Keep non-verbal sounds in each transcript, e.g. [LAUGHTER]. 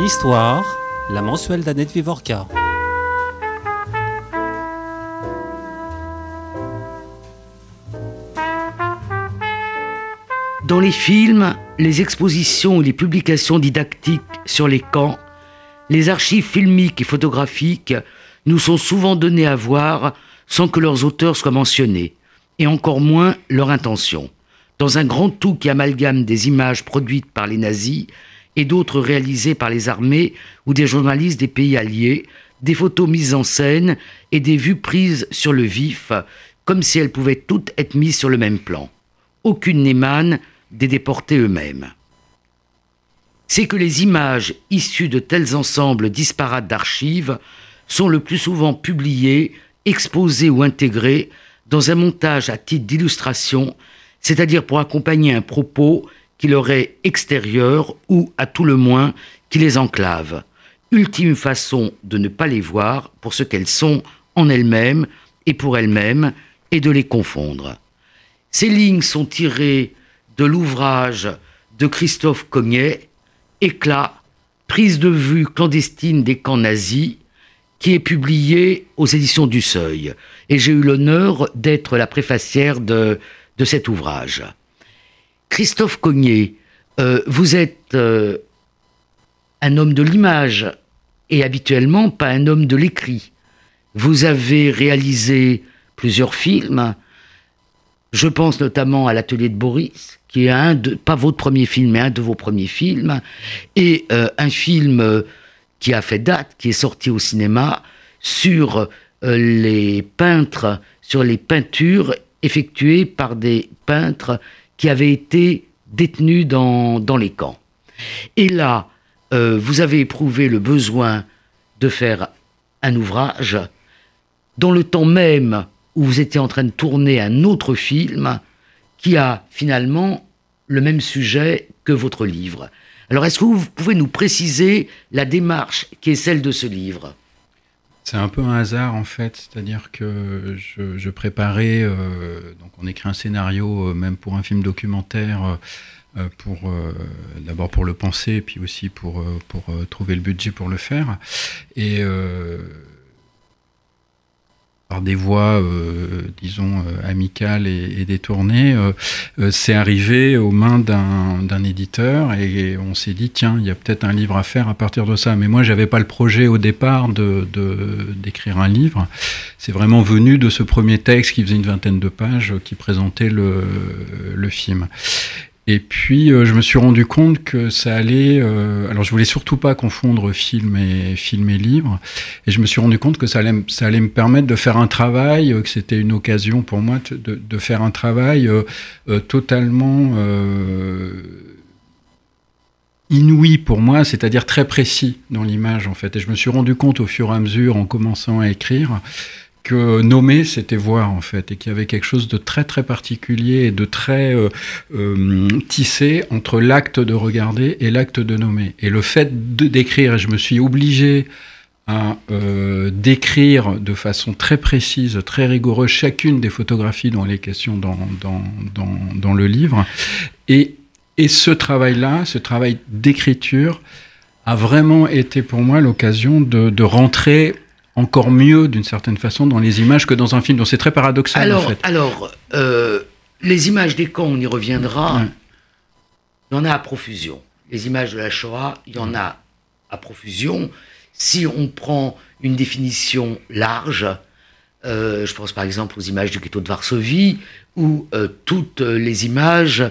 Histoire, la mensuelle d'Annette Vivorca. Dans les films, les expositions ou les publications didactiques sur les camps, les archives filmiques et photographiques nous sont souvent données à voir sans que leurs auteurs soient mentionnés, et encore moins leur intention. Dans un grand tout qui amalgame des images produites par les nazis et d'autres réalisées par les armées ou des journalistes des pays alliés, des photos mises en scène et des vues prises sur le vif, comme si elles pouvaient toutes être mises sur le même plan. Aucune n'émane des déportés eux-mêmes. C'est que les images issues de tels ensembles disparates d'archives sont le plus souvent publiées, exposées ou intégrées dans un montage à titre d'illustration, c'est-à-dire pour accompagner un propos qui leur est extérieur ou, à tout le moins, qui les enclave. Ultime façon de ne pas les voir pour ce qu'elles sont en elles-mêmes et pour elles-mêmes, et de les confondre. Ces lignes sont tirées de l'ouvrage de Christophe Cognet, Éclat, prise de vue clandestine des camps nazis, qui est publié aux éditions du Seuil. Et j'ai eu l'honneur d'être la préfacière de, de cet ouvrage. Christophe Cognet, euh, vous êtes euh, un homme de l'image et habituellement pas un homme de l'écrit. Vous avez réalisé plusieurs films. Je pense notamment à l'atelier de Boris, qui est un de, pas votre premier film, mais un de vos premiers films, et euh, un film qui a fait date, qui est sorti au cinéma, sur les peintres, sur les peintures effectuées par des peintres qui avaient été détenus dans, les camps. Et là, euh, vous avez éprouvé le besoin de faire un ouvrage dans le temps même où vous étiez en train de tourner un autre film qui a finalement le même sujet que votre livre. Alors est-ce que vous pouvez nous préciser la démarche qui est celle de ce livre? C'est un peu un hasard en fait, c'est-à-dire que je, préparais, euh, donc on écrit un scénario euh, même pour un film documentaire, euh, pour d'abord pour le penser, puis aussi pour pour trouver le budget pour le faire, et par des voies, euh, disons, euh, amicales et, détournées, euh, c'est arrivé aux mains d'un éditeur et on s'est dit, tiens, il y a peut-être un livre à faire à partir de ça. Mais moi, j'avais pas le projet au départ de d'écrire un livre. C'est vraiment venu de ce premier texte qui faisait une vingtaine de pages qui présentait le, le film. Et puis, euh, je me suis rendu compte que ça allait. Euh, alors, je voulais surtout pas confondre film et film et livre. Et je me suis rendu compte que ça allait, ça allait me permettre de faire un travail, euh, que c'était une occasion pour moi de, de faire un travail totalement inouï pour moi, c'est-à-dire très précis dans l'image en fait. Et je me suis rendu compte au fur et à mesure, en commençant à écrire, que nommer, c'était voir en fait, et qu'il y avait quelque chose de très très particulier et de très euh, euh, tissé entre l'acte de regarder et l'acte de nommer. Et le fait de décrire, et je me suis obligé à euh, décrire de façon très précise, très rigoureuse chacune des photographies dont les questions dans, dans, dans, dans le livre. Et, et ce travail-là, ce travail d'écriture, a vraiment été pour moi l'occasion de, de rentrer encore mieux, d'une certaine façon, dans les images que dans un film. Donc c'est très paradoxal. Alors, en fait. alors euh, les images des camps, on y reviendra. Il y en a à profusion. Les images de la Shoah, il y en a à profusion. Si on prend une définition large, euh, je pense par exemple aux images du ghetto de Varsovie, ou euh, toutes les images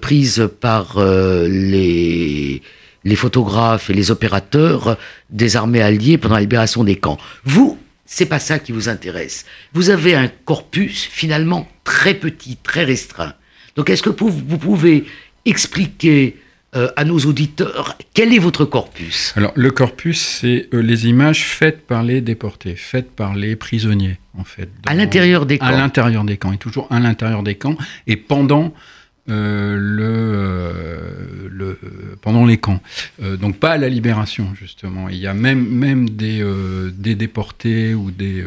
prises par les les photographes et les opérateurs des armées alliées pendant la libération des camps. Vous, c'est pas ça qui vous intéresse. Vous avez un corpus finalement très petit, très restreint. Donc est-ce que vous pouvez expliquer euh, à nos auditeurs quel est votre corpus? Alors le corpus, c'est euh, les images faites par les déportés, faites par les prisonniers en fait. à l'intérieur des camps. À l'intérieur des camps, et toujours à l'intérieur des camps, et pendant euh, le, euh, le, pendant les camps. Euh, donc pas à la libération, justement. Il y a même, même des, des déportés ou des,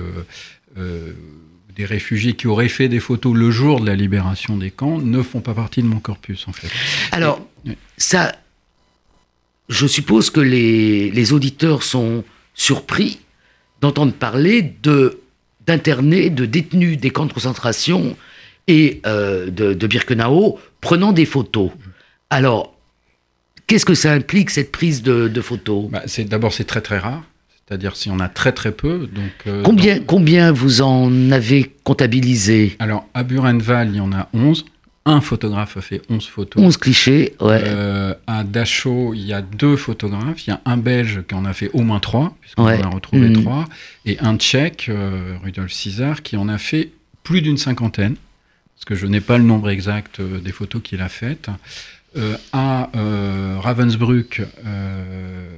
des réfugiés qui auraient fait des photos le jour de la libération des camps ne font pas partie de mon corpus, en fait. Alors, ça, je suppose que les, les auditeurs sont surpris d'entendre parler de d'internés, de détenus des camps de concentration et euh, de, de Birkenau prenant des photos. Alors, qu'est-ce que ça implique cette prise de, de photos? Bah, c'est d'abord c'est très très rare. C'est-à-dire si on a très très peu. Donc euh, combien, dans- combien vous en avez comptabilisé? Alors à Burenval, il y en a 11. Un photographe a fait 11 photos. 11 clichés, ouais. Euh, à Dachau, il y a deux photographes. Il y a un Belge qui en a fait au moins trois, puisqu'on Ouais. en a retrouvé Mhm. trois, et un Tchèque, Rudolf César, qui en a fait plus d'une cinquantaine, parce que je n'ai pas le nombre exact euh, des photos qu'il a faites. Euh, à euh, Ravensbrück, euh,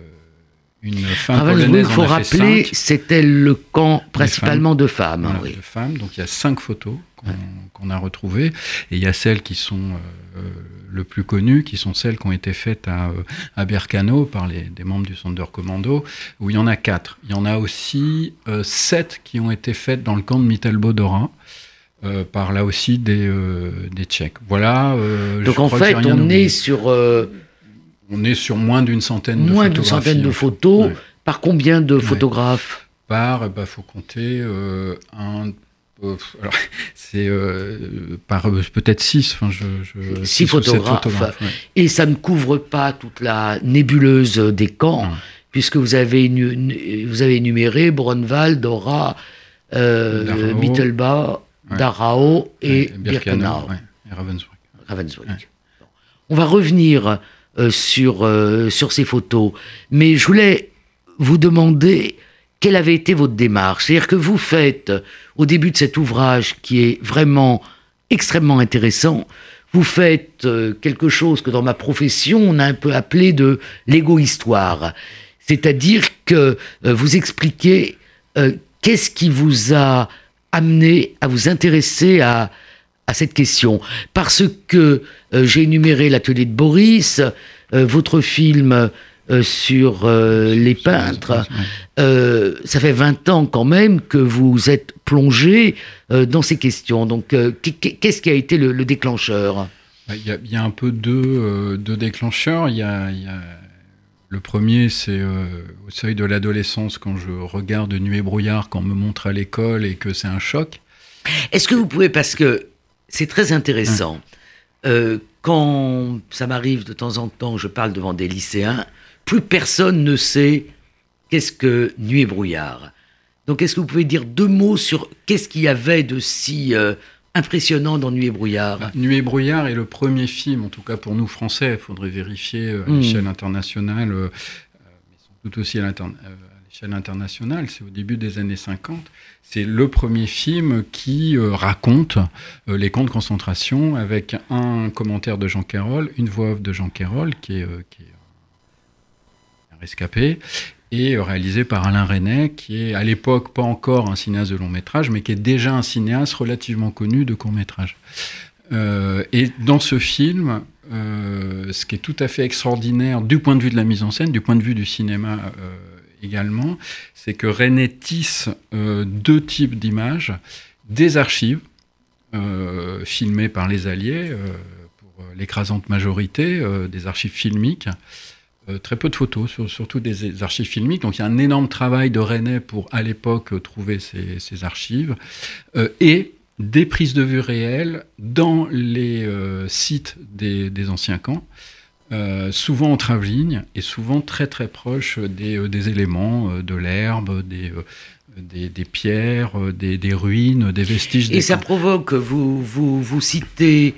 une femme Ravensbrück, polonaise il faut rappeler, c'était le camp principalement de femmes. Voilà, oui. de femmes. Donc il y a cinq photos qu'on a retrouvées. Et il y a celles qui sont le plus connues, qui sont celles qui ont été faites à, à Bercano par les, des membres du Sonderkommando, où il y en a quatre. Il y en a aussi sept qui ont été faites dans le camp de Mittelbodora. Euh, par là aussi des, euh, des Tchèques. Voilà. euh, Donc je en crois fait, rien on oublié. est sur on est sur moins d'une centaine de moins d'une centaine de photos. Ouais. Par combien de Ouais. photographes? Par, il faut compter un. alors, [LAUGHS] c'est par peut-être six. Enfin, je, je, Six photographes. ouais. Et ça ne couvre pas toute la nébuleuse des camps, Non. puisque vous avez, vous avez énuméré Brunwald, Dora. Mittelbau, Ouais. Et Birkenau. et Ravensbrück. On va revenir euh, sur, euh, sur ces photos, mais je voulais vous demander quelle avait été votre démarche. C'est-à-dire que vous faites, au début de cet ouvrage qui est vraiment extrêmement intéressant, vous faites euh, quelque chose que dans ma profession on a un peu appelé de l'égo-histoire. C'est-à-dire que vous expliquez euh, qu'est-ce qui vous a amené à vous intéresser à, à cette question. Parce que euh, j'ai énuméré l'atelier de Boris, euh, votre film euh, sur les peintres. Ça fait 20 ans quand même que vous êtes plongé dans ces questions. Donc, qu'est- qu'est-ce qui a été le, le déclencheur? Bah, Il y, a, il y a un peu deux, deux déclencheurs. Il y a, il y a- le premier, c'est euh, au seuil de l'adolescence, quand je regarde Nuit et brouillard, qu'on me montre à l'école et que c'est un choc. Est-ce que vous pouvez, parce que c'est très intéressant, euh, quand ça m'arrive de temps en temps, je parle devant des lycéens, plus personne ne sait qu'est-ce que Nuit et brouillard. Donc est-ce que vous pouvez dire deux mots sur qu'est-ce qu'il y avait de si euh, impressionnant dans Nuit et brouillard Bah, Nuit et brouillard est le premier film, en tout cas pour nous Français, il faudrait vérifier euh, à Mm. l'échelle internationale, euh, euh, mais doute aussi à l'échelle internationale, c'est au début des années 50. C'est le premier film qui euh, raconte euh, les camps de concentration avec un commentaire de Jean Carroll, une voix off de Jean Carroll qui est, euh, qui est rescapé, et euh, réalisé par Alain Resnais, qui est à l'époque pas encore un cinéaste de long métrage, mais qui est déjà un cinéaste relativement connu de court métrage. Euh, et dans ce film, euh, ce qui est tout à fait extraordinaire du point de vue de la mise en scène, du point de vue du cinéma également, c'est que René tisse deux types d'images, des archives filmées par les Alliés pour l'écrasante majorité, des archives filmiques, très peu de photos, sur- surtout des, archives filmiques. Donc il y a un énorme travail de René pour, à l'époque, euh, trouver ces, ces archives. Euh, et des prises de vue réelles dans les euh, sites des, des anciens camps, euh, souvent en travelligne et souvent très très proches des, euh, des éléments, euh, de l'herbe, des, euh, des, des pierres, euh, des, des ruines, des vestiges Et des ça camps. provoque, vous, vous, vous citez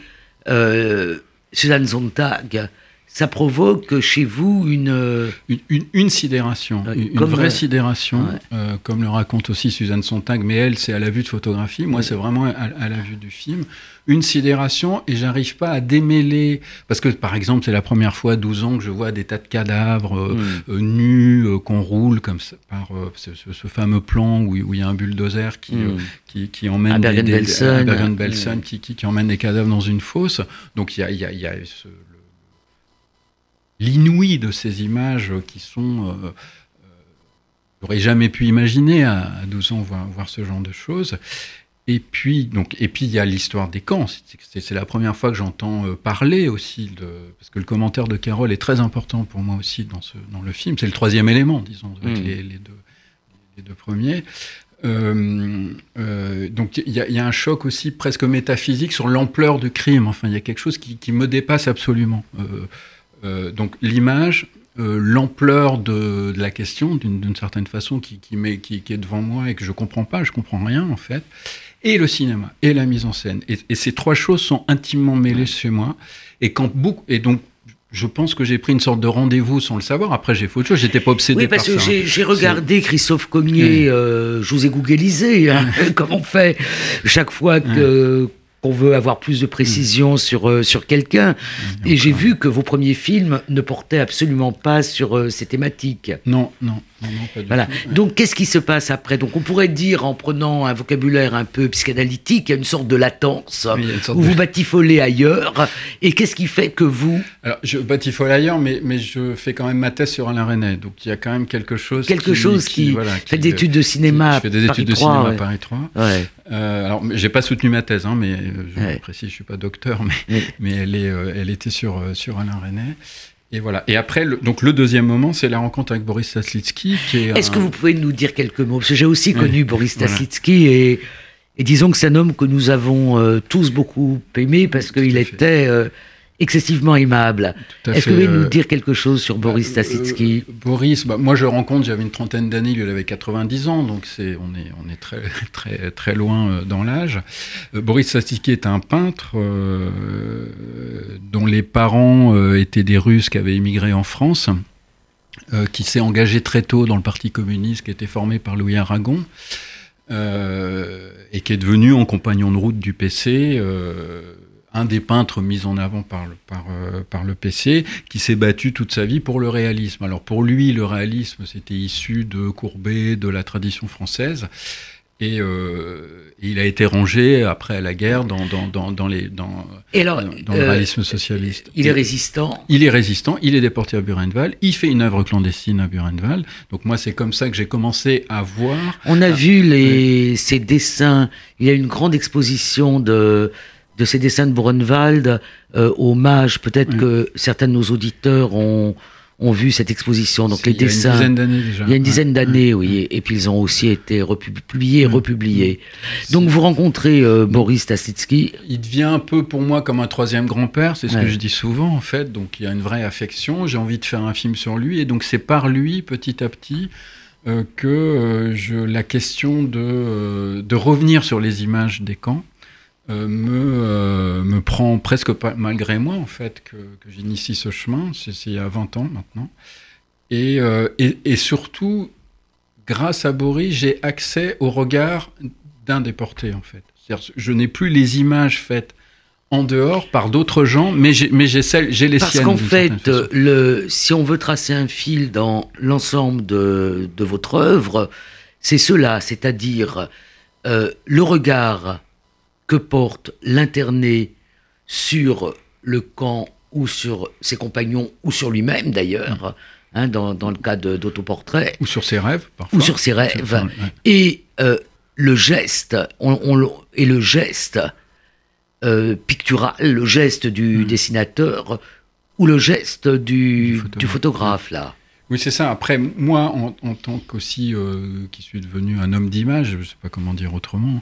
euh, Suzanne Sontag, ça provoque chez vous une... euh, Une, une- une sidération, Ouais, une, vraie euh, sidération, ouais. euh, comme le raconte aussi Suzanne Sontag, mais elle, c'est à la vue de photographie. Moi, c'est vraiment à, à la vue du film. Une sidération, et j'arrive pas à démêler. Parce que, par exemple, c'est la première fois à 12 ans que je vois des tas de cadavres euh, euh, nus, euh, qu'on roule comme ça, par euh, ce, fameux plan où, où il y a un bulldozer qui, euh, Hmm. qui, qui emmène À Bergen-Belsen. Mm. qui, qui, qui emmène des cadavres dans une fosse. Donc il y a, y a- il y a ce- l'inouï de ces images qui sont... Euh, euh, J'aurais jamais pu imaginer à, à 12 ans voir, voir ce genre de choses. et puis, donc, et puis il y a l'histoire des camps. C'est la première fois que j'entends euh, parler aussi de, parce que le commentaire de Carole est très important pour moi aussi dans ce, dans le film. C'est le troisième élément, disons, avec mm. les, les, deux, les deux premiers. Euh, euh, donc il y, y, a un choc aussi presque métaphysique sur l'ampleur du crime. Enfin, il y a quelque chose qui, qui me dépasse absolument. Euh, donc l'image, euh, l'ampleur de, de, la question, d'une certaine façon, qui, qui, met, qui, qui, est devant moi et que je comprends pas, je comprends rien en fait, et le cinéma, et la mise en scène. Et, et ces trois choses sont intimement mêlées chez moi. Et, quand beaucoup, et donc, je pense que j'ai pris une sorte de rendez-vous sans le savoir. Après, j'ai fait autre chose. J'étais pas obsédé oui, parce par que ça. J'ai regardé Christophe Cognier. Mmh. Euh, je vous ai googlisé, hein, [LAUGHS] comme on fait chaque fois que. Qu'on veut avoir plus de précision mmh. sur, euh, sur quelqu'un. Mmh, et j'ai vu que vos premiers films ne portaient absolument pas sur euh, ces thématiques. Non, non. non, non pas du voilà. tout, ouais. Donc, qu'est-ce qui se passe après? Donc, on pourrait dire, en prenant un vocabulaire un peu psychanalytique, il y a une sorte de latence Oui, où de- vous batifolez ailleurs. Et qu'est-ce qui fait que vous, Alors, je batifole ailleurs, mais, mais je fais quand même ma thèse sur Alain Resnais. Donc, il y a quand même quelque chose quelque qui, chose qui, voilà, fait des études de cinéma, Je fais des Paris études de 3, cinéma ouais. à Paris 3. Ouais. Euh, alors, j'ai pas soutenu ma thèse, hein, mais euh, je Ouais. précise, je suis pas docteur, mais, Oui. mais elle, est, euh, elle était sur, euh, sur Alain Resnais. Et voilà. Et après, le, donc le deuxième moment, c'est la rencontre avec Boris Saslitsky, qui est. Est-ce un- que vous pouvez nous dire quelques mots? Parce que j'ai aussi Oui, connu Boris voilà. Stassitsky et, et disons que c'est un homme que nous avons euh, tous beaucoup aimé parce qu'il était excessivement aimable. Est-ce que vous pouvez nous euh, dire quelque chose sur Boris Euh, Stassitsky euh, Boris, bah, moi je rencontre, j'avais une trentaine d'années, lui il avait 90 ans, donc c'est, on, est, on est très, [LAUGHS] très, très loin euh, dans l'âge. Boris Sassitsky est un peintre dont les parents étaient des Russes qui avaient immigré en France, euh, qui s'est engagé très tôt dans le Parti communiste qui était formé par Louis Aragon. euh, et qui est devenu en compagnon de route du PC euh, un des peintres mis en avant par le, par, euh, par le PC, qui s'est battu toute sa vie pour le réalisme. Alors pour lui, le réalisme, c'était issu de Courbet, de la tradition française. Et, euh, il a été rangé après la guerre dans, dans, dans, dans les, dans, alors, dans, le euh, réalisme socialiste. il est résistant. il est résistant, il est déporté à Buchenwald, il fait une œuvre clandestine à Buchenwald. Donc moi, c'est comme ça que j'ai commencé à voir. On a vu les, ses dessins. Il y a une grande exposition de, de ces dessins de Brunwald, euh, hommage. Peut-être Oui. que certains de nos auditeurs ont, ont vu cette exposition. Donc les il y a dessins. une dizaine d'années déjà. Il y a une Ouais. dizaine d'années, oui, et, et puis ils ont aussi été publiés Mm. republiés. Donc vous rencontrez euh, Boris Tassitsky. Il devient un peu pour moi comme un troisième grand-père, c'est ce Ouais. que je dis souvent en fait. Donc il y a une vraie affection, j'ai envie de faire un film sur lui, et donc c'est par lui, petit à petit, euh, que euh, je, la question de, euh, de revenir sur les images des camps euh, me, euh, me prend presque pas, malgré moi en fait que, que j'initie ce chemin. C'est il y a 20 ans maintenant. Et, euh, et, et surtout, grâce à Boris, j'ai accès au regard d'un déporté en fait. C'est-à-dire, je n'ai plus les images faites en dehors par d'autres gens, mais j'ai mais j'ai celles, j'ai les Parce siennes. qu'en d'une fait, le, si on veut tracer un fil dans l'ensemble de, de votre œuvre, c'est cela, c'est-à-dire le regard que porte l'interné sur le camp ou sur ses compagnons ou sur lui-même d'ailleurs, hein, dans, dans le cas d'autoportrait, ou sur ses rêves parfois. ou sur ses rêves. Sur-. Et euh, le geste, on, et le geste euh, pictural, le geste du Mm. dessinateur ou le geste du, Du du photographe. là. Oui, c'est ça. Après, moi, en, en tant qu'aussi euh, qui suis devenu un homme d'image, je ne sais pas comment dire autrement,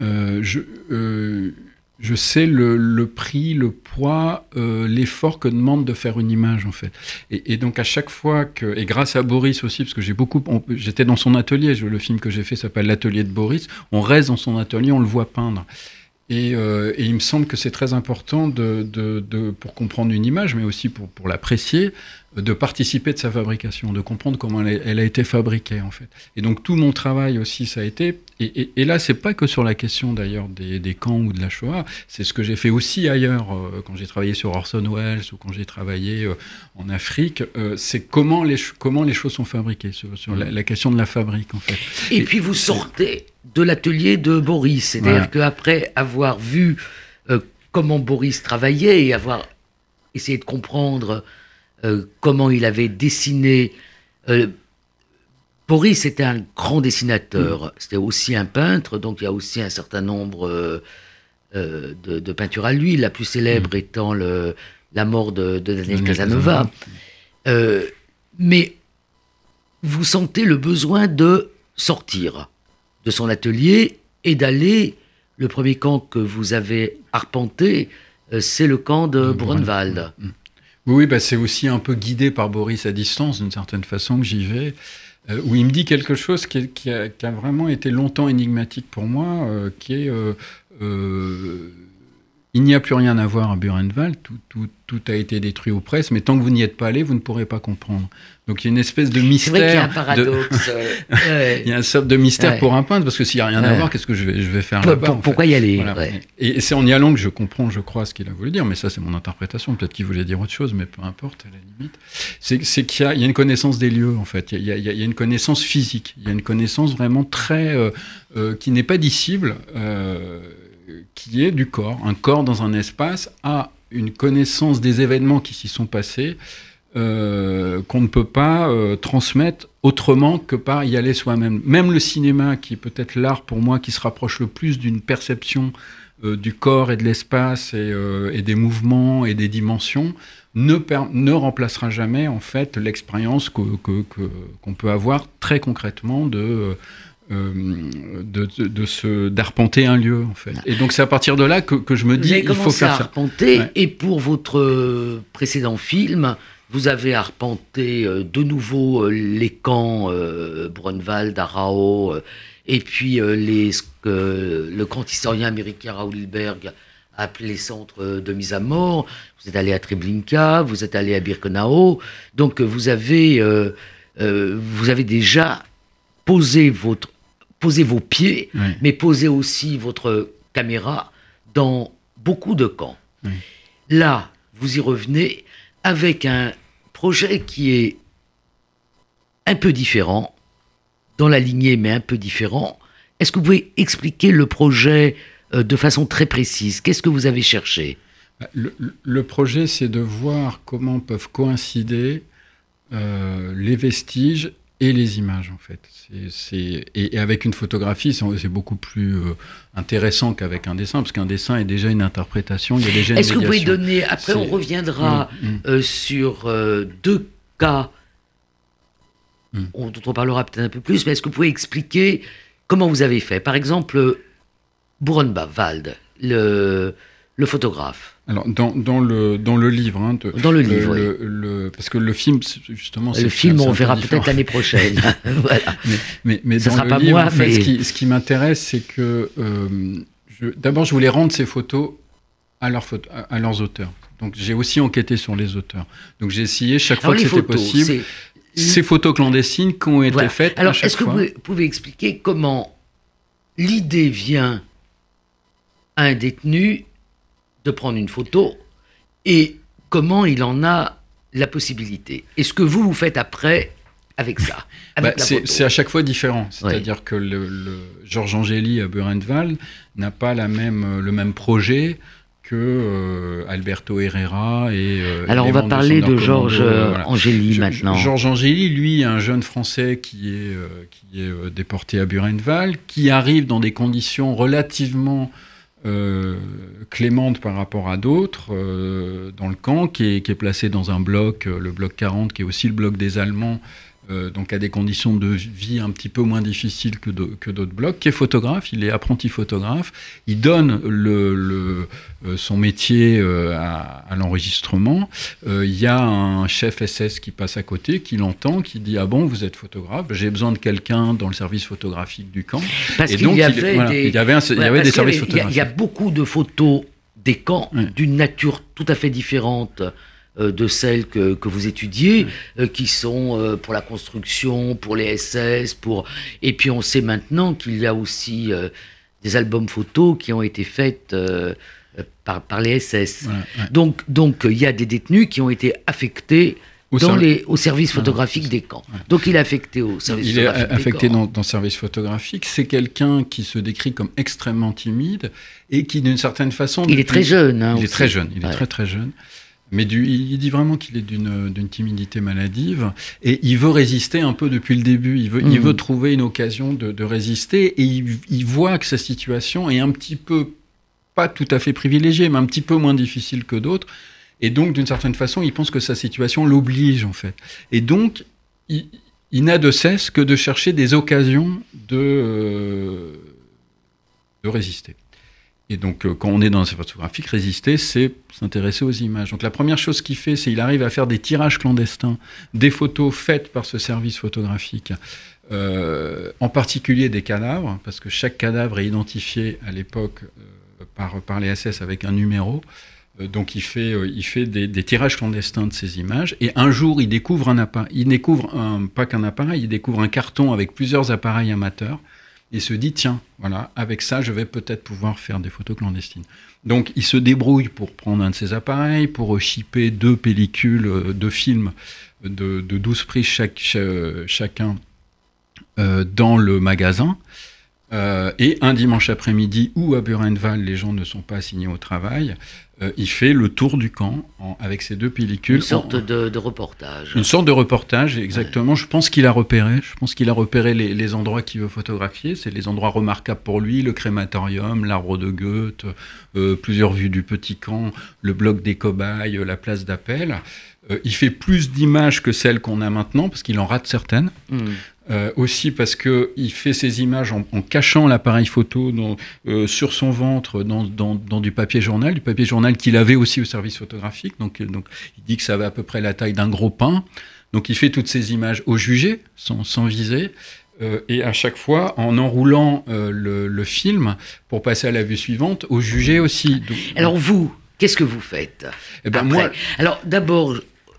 je, euh, je sais le, le prix, le poids, euh, l'effort que demande de faire une image, en fait. Et, et donc, à chaque fois que, et grâce à Boris aussi, parce que j'ai beaucoup, j'étais dans son atelier, le film que j'ai fait s'appelle L'atelier de Boris, on reste dans son atelier, on le voit peindre. Et, euh, et il me semble que c'est très important de, de, de- pour comprendre une image, mais aussi pour, pour l'apprécier, de participer de sa fabrication, de comprendre comment elle elle a été fabriquée en fait. Et donc tout mon travail aussi, ça a été. Et, et, et là, c'est pas que sur la question d'ailleurs des, des camps ou de la Shoah. C'est ce que j'ai fait aussi ailleurs euh, quand j'ai travaillé sur Orson Welles ou quand j'ai travaillé euh, en Afrique. euh, c'est comment les comment les choses sont fabriquées sur, sur la, la question de la fabrique en fait. Et, Et- puis vous sortez de l'atelier de Boris, c'est-à-dire Voilà. qu'après avoir vu comment Boris travaillait et avoir essayé de comprendre comment il avait dessiné Boris était un grand dessinateur. C'était aussi un peintre, donc il y a aussi un certain nombre euh, euh, de, peintures à lui. La plus célèbre étant le, la mort de, Daniel Casanova. Euh, mais vous sentez le besoin de sortir de son atelier et d'aller. Le premier camp que vous avez arpenté, c'est le camp de Brunwald. Oui, bah c'est aussi un peu guidé par Boris à distance, d'une certaine façon, que j'y vais. Euh, où il me dit quelque chose qui, a, vraiment été longtemps énigmatique pour moi, euh, qui est euh, il n'y a plus rien à voir à Burenwald, tout, tout, a été détruit aux presses, mais tant que vous n'y êtes pas allé, vous ne pourrez pas comprendre. Donc il y a une espèce de mystère. C'est vrai qu'il y a un paradoxe. [LAUGHS] il y a un sorte de mystère pour un peintre, parce que s'il n'y a rien à voir, qu'est-ce que je vais, je vais faire là-bas Pourquoi y aller Et c'est en y allant que je comprends, je crois, ce qu'il a voulu dire, mais ça c'est mon interprétation. Peut-être qu'il voulait dire autre chose, mais peu importe, à la limite. C'est qu'il y, a une connaissance des lieux, en fait. Il y, a, une connaissance physique. Il y a une connaissance vraiment très. Euh, euh, qui n'est pas dissible. Euh, qui est du corps. Un corps dans un espace a une connaissance des événements qui s'y sont passés euh, qu'on ne peut pas euh, transmettre autrement que par y aller soi-même. Même le cinéma, qui est peut-être l'art pour moi qui se rapproche le plus d'une perception euh, du corps et de l'espace et, des mouvements et des dimensions, ne, ne remplacera jamais en fait l'expérience qu'on que, que, peut avoir très concrètement de euh, de, de, d'arpenter un lieu en fait. Et donc c'est à partir de là que, que je me dis il faut faire à arpenter et pour votre précédent film vous avez arpenté euh, de nouveau euh, les camps Brunwald, Arao et puis les, le grand historien américain Raoul Hilberg a appelé les centres de mise à mort. Vous êtes allé à Treblinka, vous êtes allé à Birkenau. Donc vous avez, vous avez déjà posé votre posez vos pieds, mais posez aussi votre caméra dans beaucoup de camps. Là, vous y revenez avec un projet qui est un peu différent, dans la lignée, mais un peu différent. Est-ce que vous pouvez expliquer le projet euh, de façon très précise? Qu'est-ce que vous avez cherché? Le, projet, c'est de voir comment peuvent coïncider euh, les vestiges et les images en fait. C'est, et, avec une photographie, c'est, beaucoup plus euh, intéressant qu'avec un dessin, parce qu'un dessin est déjà une interprétation, il y a déjà Est-ce que vous pouvez donner, après on reviendra mm, mm. Euh, sur euh, deux cas mm. dont on parlera peut-être un peu plus, mais est-ce que vous pouvez expliquer comment vous avez fait? Par exemple, Wald, le, le photographe. Alors, dans, dans, le, dans le livre. Hein, dans le livre, le, Parce que le film, justement. Le film, on verra peut-être l'année prochaine. [LAUGHS] [LAUGHS] voilà. Mais, mais, dans le livre, en fait, ce qui, ce qui m'intéresse, c'est que. Euh, D'abord, je voulais rendre ces photos à, leur à leurs auteurs. Donc, j'ai aussi enquêté sur les auteurs. Donc, j'ai essayé, chaque fois que c'était possible, ces photos clandestines qui ont été faites. Alors, est-ce que vous pouvez expliquer comment l'idée vient à un détenu de prendre une photo et comment il en a la possibilité. Et ce que vous, vous faites après avec ça bah, C'est à chaque fois différent. C'est-à-dire que le, Georges Angéli à Burenval n'a pas la même, le même projet que euh, Alberto Herrera et euh, alors on va parler de, Georges euh, Angéli maintenant. Georges Angéli, lui, un jeune Français qui est qui est déporté à Burenval, qui arrive dans des conditions relativement euh, clémente par rapport à d'autres euh, dans le camp, qui est, placé dans un bloc, euh, le bloc 40, qui est aussi le bloc des Allemands, euh, donc à des conditions de vie un petit peu moins difficiles que, que d'autres blocs, qui est photographe, il est apprenti photographe, il donne le, le euh, son métier euh, à, à l'enregistrement. Il y a un chef SS qui passe à côté, qui l'entend, qui dit ah bon vous êtes photographe, j'ai besoin de quelqu'un dans le service photographique du camp. Parce qu'il y, avait des... il y avait, il y avait des services photographiques. Il y, a beaucoup de photos des camps d'une nature tout à fait différente de celles que, que vous étudiez, euh, qui sont euh, pour la construction, pour les SS, pour... Et puis on sait maintenant qu'il y a aussi des albums photos qui ont été faits par, par les SS. Donc donc il y a des détenus qui ont été affectés au, dans les, au service photographique des camps. Donc il est affecté au service il photographique. Il est affecté dans, dans, le service photographique. C'est quelqu'un qui se décrit comme extrêmement timide et qui, d'une certaine façon. Il est très jeune. Hein, il est très jeune. Il est très très jeune. Mais du, il dit vraiment qu'il est d'une timidité maladive et il veut résister un peu depuis le début. Il veut, il veut trouver une occasion de, de résister et il, il, voit que sa situation est un petit peu, pas tout à fait privilégiée, mais un petit peu moins difficile que d'autres. Et donc, d'une certaine façon, il pense que sa situation l'oblige, en fait. Et donc, il, il n'a de cesse que de chercher des occasions de, euh, de résister. Et donc, euh, quand on est dans ces photographiques, résister, c'est s'intéresser aux images. Donc, la première chose qu'il fait, c'est qu'il arrive à faire des tirages clandestins des photos faites par ce service photographique, euh, en particulier des cadavres, parce que chaque cadavre est identifié à l'époque par, par les SS avec un numéro. Donc il fait, il fait des, tirages clandestins de ces images et un jour il découvre un appareil, il découvre un, pas qu'un appareil, il découvre un carton avec plusieurs appareils amateurs il se dit tiens, voilà, avec ça, je vais peut-être pouvoir faire des photos clandestines. Donc, il se débrouille pour prendre un de ses appareils, pour shipper deux pellicules, euh, deux films de, de 12 prises chaque, chacun euh, dans le magasin. Euh, et un dimanche après-midi où à Burenval les gens ne sont pas assignés au travail, euh, il fait le tour du camp avec ses deux pellicules. Une sorte de, reportage. Une sorte de reportage, exactement. Je pense qu'il a repéré. Je pense qu'il a repéré les, endroits qu'il veut photographier. C'est les endroits remarquables pour lui le crématorium, l'arbre de Goethe, euh, plusieurs vues du petit camp, le bloc des cobayes, la place d'appel. Il fait plus d'images que celles qu'on a maintenant parce qu'il en rate certaines. Hmm. Euh, aussi parce qu'il fait ses images en, cachant l'appareil photo euh, sur son ventre dans, dans, du papier journal, du papier journal qu'il avait aussi au service photographique. Donc, donc il dit que ça avait à peu près la taille d'un gros pain. Donc il fait toutes ces images au jugé, sans, sans viser. Euh, et à chaque fois en enroulant le, le, film pour passer à la vue suivante, au jugé aussi. Alors vous, qu'est-ce que vous faites eh ben moi... Alors d'abord,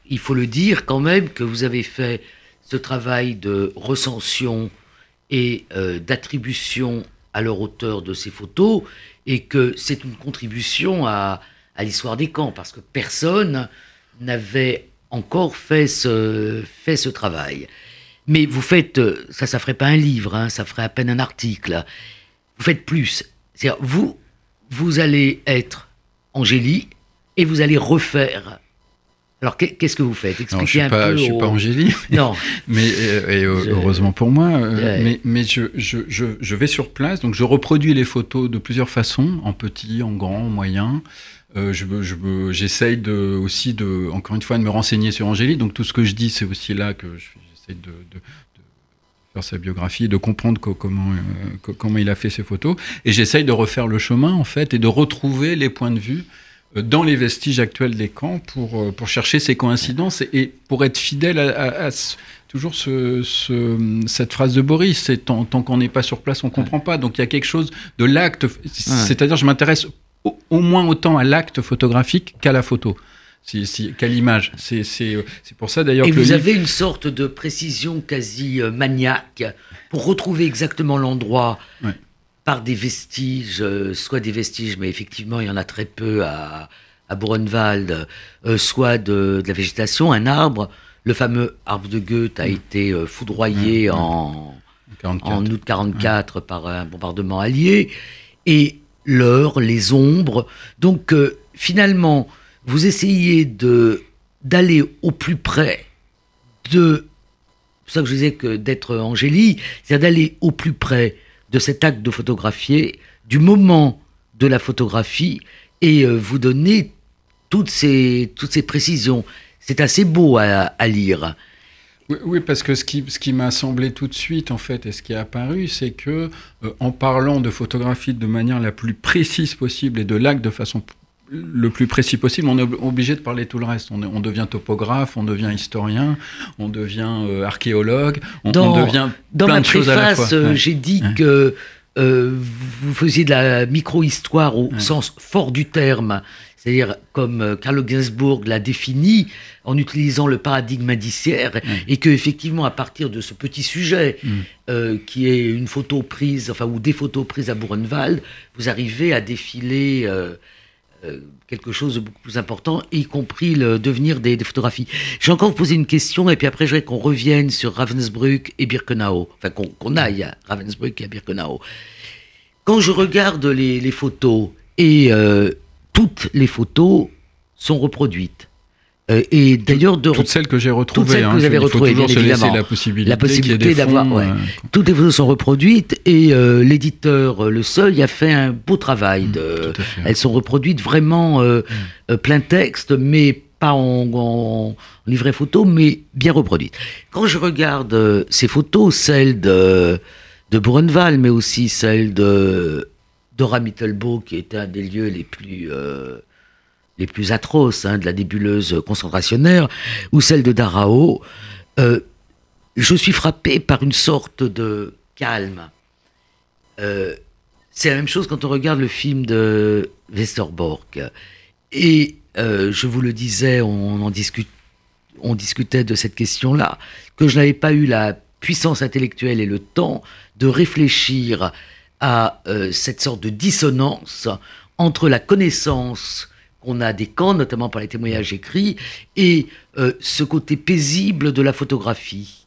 il faut le dire quand même que vous avez fait ce travail de recension et euh, d'attribution à leur auteur de ces photos et que c'est une contribution à, l'histoire des camps parce que personne n'avait encore fait ce, fait ce travail. Mais vous faites, ça, ça ferait pas un livre, hein, ça ferait à peine un article. Vous faites plus. C'est-à-dire, vous, vous allez être Angélie et vous allez refaire alors qu'est-ce que vous faites? Expliquez un peu. Je suis pas Angélie. [LAUGHS] Non. mais et, heureusement pour moi. Euh, mais, mais je, je, je, vais sur place, donc je reproduis les photos de plusieurs façons, en petit, en grand, en moyen. Euh, je j'essaye de, aussi de, encore une fois, de me renseigner sur Angélie. Donc tout ce que je dis, c'est aussi là que j'essaie de, de, faire sa biographie, de comprendre comment, euh, comment il a fait ses photos. Et j'essaye de refaire le chemin, en fait, et de retrouver les points de vue dans les vestiges actuels des camps pour, euh, pour chercher ces coïncidences et, pour être fidèle à, toujours ce, cette phrase de Boris, c'est tant, qu'on n'est pas sur place, on ne comprend pas. Donc il y a quelque chose de l'acte, c'est-à-dire je m'intéresse au, moins autant à l'acte photographique qu'à la photo. Si, qu'à l'image. C'est, c'est, pour ça d'ailleurs que. Et vous avez une sorte de précision quasi euh, maniaque pour retrouver exactement l'endroit par des vestiges, euh, soit des vestiges, mais effectivement, il y en a très peu à, à Burenwald, euh, soit de, la végétation, un arbre. Le fameux arbre de Goethe a mm. été euh, foudroyé en, en août 44 par un bombardement allié. Et l'heure, les ombres. Donc, finalement, vous essayez de d'aller au plus près de. C'est ça que je disais que d'être Angélie, c'est-à-dire d'aller au plus près de cet acte de photographier, du moment de la photographie, et euh, vous donner toutes ces, toutes ces précisions. C'est assez beau à, lire. Oui, parce que ce qui, ce qui m'a semblé tout de suite, en fait, et ce qui est apparu, c'est que euh, en parlant de photographie de manière la plus précise possible et de l'acte de façon le plus précis possible, on est obligé de parler tout le reste. On, on devient topographe, on devient historien, on devient euh, archéologue, on, devient dans plein de choses fois. Euh, j'ai dit que euh, vous faisiez de la micro-histoire au sens fort du terme, c'est-à-dire comme Carlo Gainsbourg l'a défini en utilisant le paradigme indiciaire, et que effectivement à partir de ce petit sujet mm. qui est une photo prise, enfin ou des photos prises à Buchenwald, vous arrivez à défiler quelque chose de beaucoup plus important, y compris le devenir des, photographies. J'ai encore posé une question, et puis après, je voudrais qu'on revienne sur Ravensbrück et Birkenau. Enfin, qu'on aille à Ravensbrück et à Birkenau. Quand je regarde les, photos, et euh, toutes les photos sont reproduites, Euh, et d'ailleurs, de toutes celles que j'ai retrouvées, toutes celles que hein, vous avez retrouvées, bien évidemment. la possibilité, la possibilité d'avoir. ouais. euh, Toutes les photos sont reproduites et euh, l'éditeur euh, Le Seuil a fait un beau travail. De, à fait. elles sont reproduites vraiment euh, euh, plein texte, mais pas en, en livret photo, mais bien reproduites. Quand je regarde euh, ces photos, celles de, de Brunnval, mais aussi celles de Dora Mittelbo, qui était un des lieux les plus, euh, les plus atroces hein, de la nébuleuse concentrationnaire, ou celle de Darao, euh, je suis frappé par une sorte de calme. Euh, c'est la même chose quand on regarde le film de Westerbork. Et euh, je vous le disais, on en on discutait de cette question-là, que je n'avais pas eu la puissance intellectuelle et le temps de réfléchir à cette sorte de dissonance entre la connaissance qu'on a des camps, notamment par les témoignages écrits, et euh, ce côté paisible de la photographie.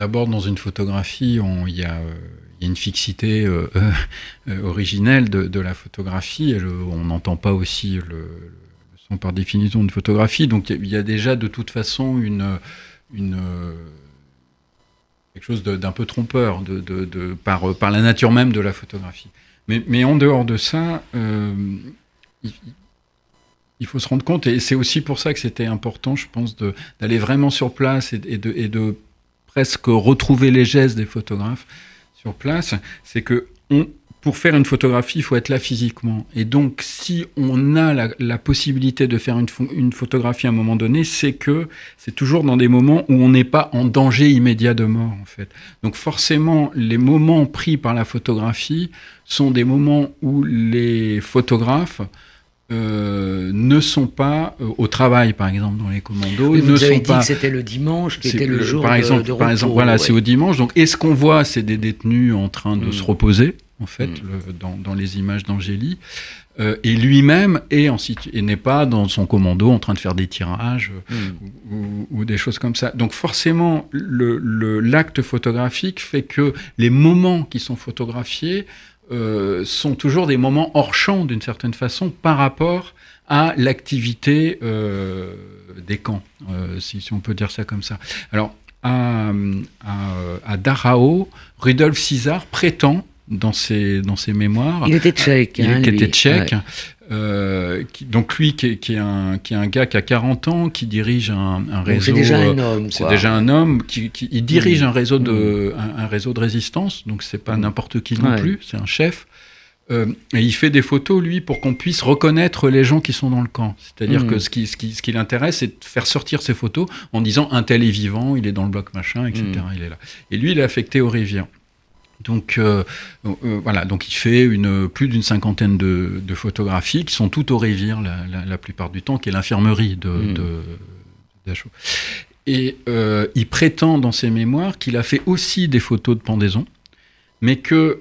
D'abord, dans une photographie, on- il y, a, euh, il y a une fixité euh, [LAUGHS] originelle de, de la photographie. et on n'entend pas aussi le, son par définition d'une photographie. Donc, il y a- déjà de toute façon quelque chose de- d'un peu trompeur de, de- de- par la nature même de la photographie. Mais, en dehors de ça, euh, il, faut se rendre compte, et c'est aussi pour ça que c'était important, je pense, d'aller vraiment sur place et, et de, et de presque retrouver les gestes des photographes sur place, c'est que on, pour faire une photographie, il faut être là physiquement. Et donc, si on a la, la possibilité de faire une, pho- une photographie à un moment donné, c'est que c'est toujours dans des moments où on n'est pas en danger immédiat de mort, en fait. Donc, forcément, les moments pris par la photographie sont des moments où les photographes euh, ne sont pas euh, au travail, par exemple, dans les commandos, Oui, ne vous avez sont dit pas que c'était le dimanche, qui était le, jour par de- exemple, de, par exemple, voilà, ouais. c'est au dimanche. Donc, est-ce qu'on voit c'est des détenus en train de Mm. se reposer, en fait, Mm. le- dans, dans les images d'Angélie, euh, et lui-même est en et n'est pas dans son commando en train de faire des tirages euh, Mm. ou, ou des choses comme ça. Donc, forcément, le- le- l'acte photographique fait que les moments qui sont photographiés euh, sont toujours des moments hors champ d'une certaine façon par rapport à l'activité euh, des camps, si, si on peut dire ça comme ça. Alors, à, à, Dachau, Rudolf César prétend dans ses, dans ses mémoires Il était tchèque. il hein, lui. était tchèque. Ouais. euh, qui- donc lui, qui est, qui, est un, qui est un gars qui a 40 ans, qui dirige un, réseau. C'est déjà euh, un homme. c'est déjà un homme qui, qui- il dirige Mm. un réseau de un, un réseau de résistance, donc c'est pas Mm. n'importe qui non Ouais. plus, c'est un chef. Euh, et il fait des photos lui pour qu'on puisse reconnaître les gens qui sont dans le camp. C'est-à-dire que ce qui, ce qui ce qui l'intéresse, c'est de faire sortir ces photos en disant un tel est vivant, il est dans le bloc machin, etc. Il est là. Et lui, il est affecté au Rivière. Donc euh, euh, voilà, donc il fait une, plus d'une cinquantaine de, de photographies qui sont toutes au Rivière la, la- la plupart du temps, qui est l'infirmerie de, Mm. de Dachau. Et euh, il prétend dans ses mémoires qu'il a fait aussi des photos de pendaison, mais que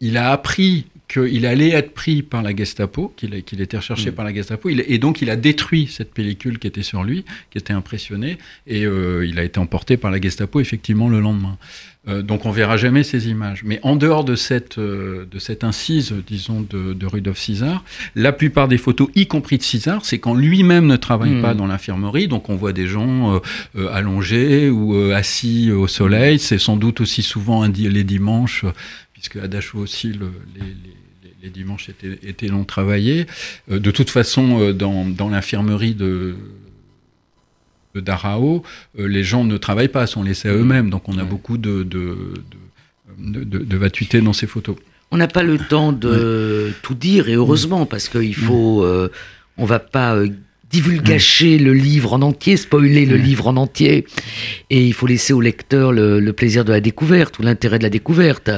il a appris qu'il allait être pris par la Gestapo, qu'il était recherché Mm. par la Gestapo, il- et donc il a détruit cette pellicule qui était sur lui, qui était impressionnée, et euh, il a été emporté par la Gestapo effectivement le lendemain. Euh, donc on verra jamais ces images. Mais en dehors de cette, euh, de cette incise, disons, de, de Rudolf César, la plupart des photos, y compris de César, c'est quand lui-même ne travaille Mm. pas dans l'infirmerie. Donc on voit des gens euh, allongés ou assis au soleil. C'est sans doute aussi souvent un di- les dimanches, puisque à Dachau aussi le- les, les- les- les dimanches étaient, étaient longs travaillés. Euh, de toute façon, euh, dans, dans l'infirmerie de de Darao, euh, les gens ne travaillent pas, sont laissés à eux-mêmes. Donc on a Ouais. beaucoup de, de, de, de, de vacuité dans ces photos. On n'a pas le temps de tout dire et heureusement parce qu'il faut, euh, on va pas divulgacher le livre en entier, spoiler le Mm. livre en entier, et il faut laisser au lecteur le, le plaisir de la découverte ou l'intérêt de la découverte,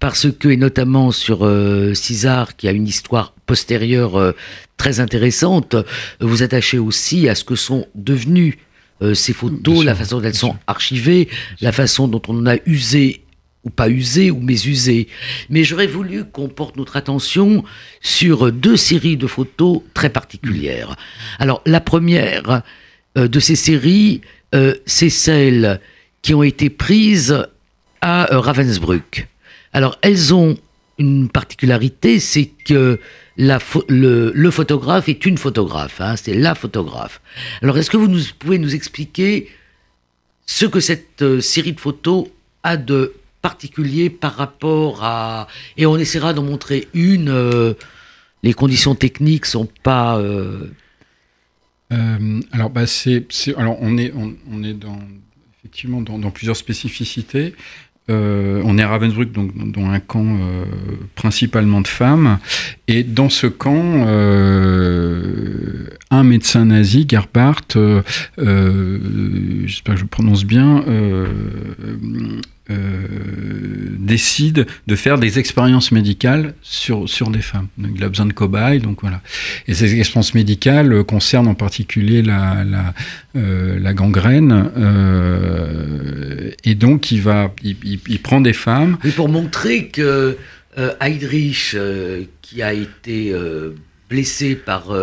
parce que et notamment sur euh, César qui a une histoire postérieure euh, très intéressante, vous attachez aussi à ce que sont devenues euh, ces photos, la façon dont elles sont archivées, la façon dont on en a usé ou pas usé ou mésusé. Mais j'aurais voulu qu'on porte notre attention sur deux séries de photos très particulières. Alors la première euh, de ces séries, euh, c'est celles qui ont été prises à euh, Ravensbrück. Alors elles ont une particularité, c'est que la le, photographe est une photographe, hein, c'est la photographe. Alors est-ce que vous pouvez nous expliquer ce que cette série de photos a de particulier par rapport à... Et on essaiera d'en montrer une. Euh, les conditions techniques sont pas... Euh, alors, bah, c'est, alors on est, dans, effectivement dans, plusieurs spécificités. Euh, on est à Ravensbrück, donc dans un camp euh, principalement de femmes. Et dans ce camp, euh, un médecin nazi, Gerbart, j'espère que je prononce bien, décide de faire des expériences médicales sur, sur des femmes. Donc, il a besoin de cobayes, donc voilà. Et ces expériences médicales concernent en particulier la, la, la gangrène. et donc, il va, il, prend des femmes. Mais pour montrer que euh, Heydrich, euh, qui a été euh, blessé par